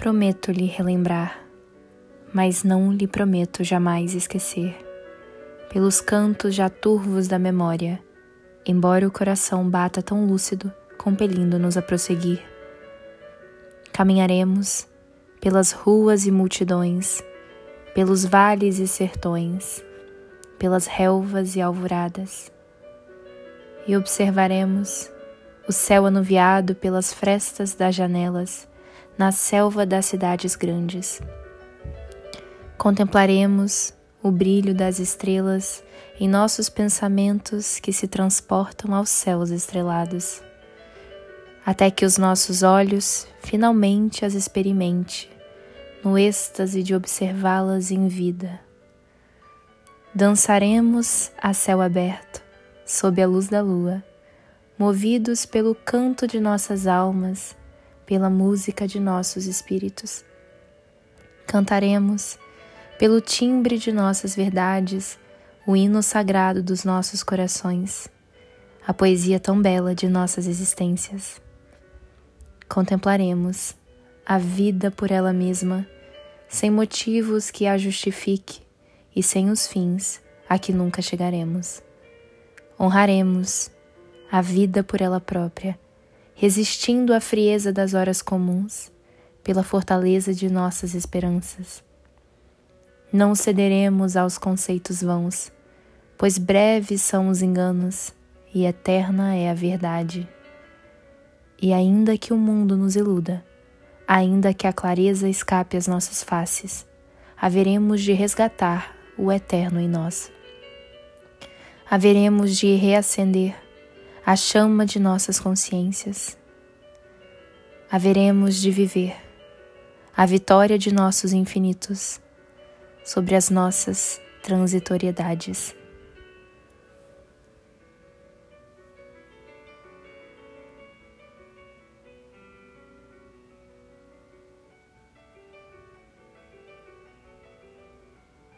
prometo-lhe relembrar, mas não lhe prometo jamais esquecer. Pelos cantos já turvos da memória, embora o coração bata tão lúcido, compelindo-nos a prosseguir. Caminharemos pelas ruas e multidões, pelos vales e sertões, pelas relvas e alvoradas, e observaremos o céu anuviado pelas frestas das janelas na selva das cidades grandes. Contemplaremos o brilho das estrelas em nossos pensamentos que se transportam aos céus estrelados, até que os nossos olhos finalmente as experimente no êxtase de observá-las em vida. Dançaremos a céu aberto, sob a luz da lua, movidos pelo canto de nossas almas, pela música de nossos espíritos. Cantaremos, pelo timbre de nossas verdades, o hino sagrado dos nossos corações, a poesia tão bela de nossas existências. Contemplaremos a vida por ela mesma, sem motivos que a justifique e sem os fins a que nunca chegaremos. Honraremos a vida por ela própria, resistindo à frieza das horas comuns, pela fortaleza de nossas esperanças. Não cederemos aos conceitos vãos, pois breves são os enganos e eterna é a verdade. E ainda que o mundo nos iluda, ainda que a clareza escape às nossas faces, haveremos de resgatar o eterno em nós. Haveremos de reacender a chama de nossas consciências. Haveremos de viver a vitória de nossos infinitos sobre as nossas transitoriedades.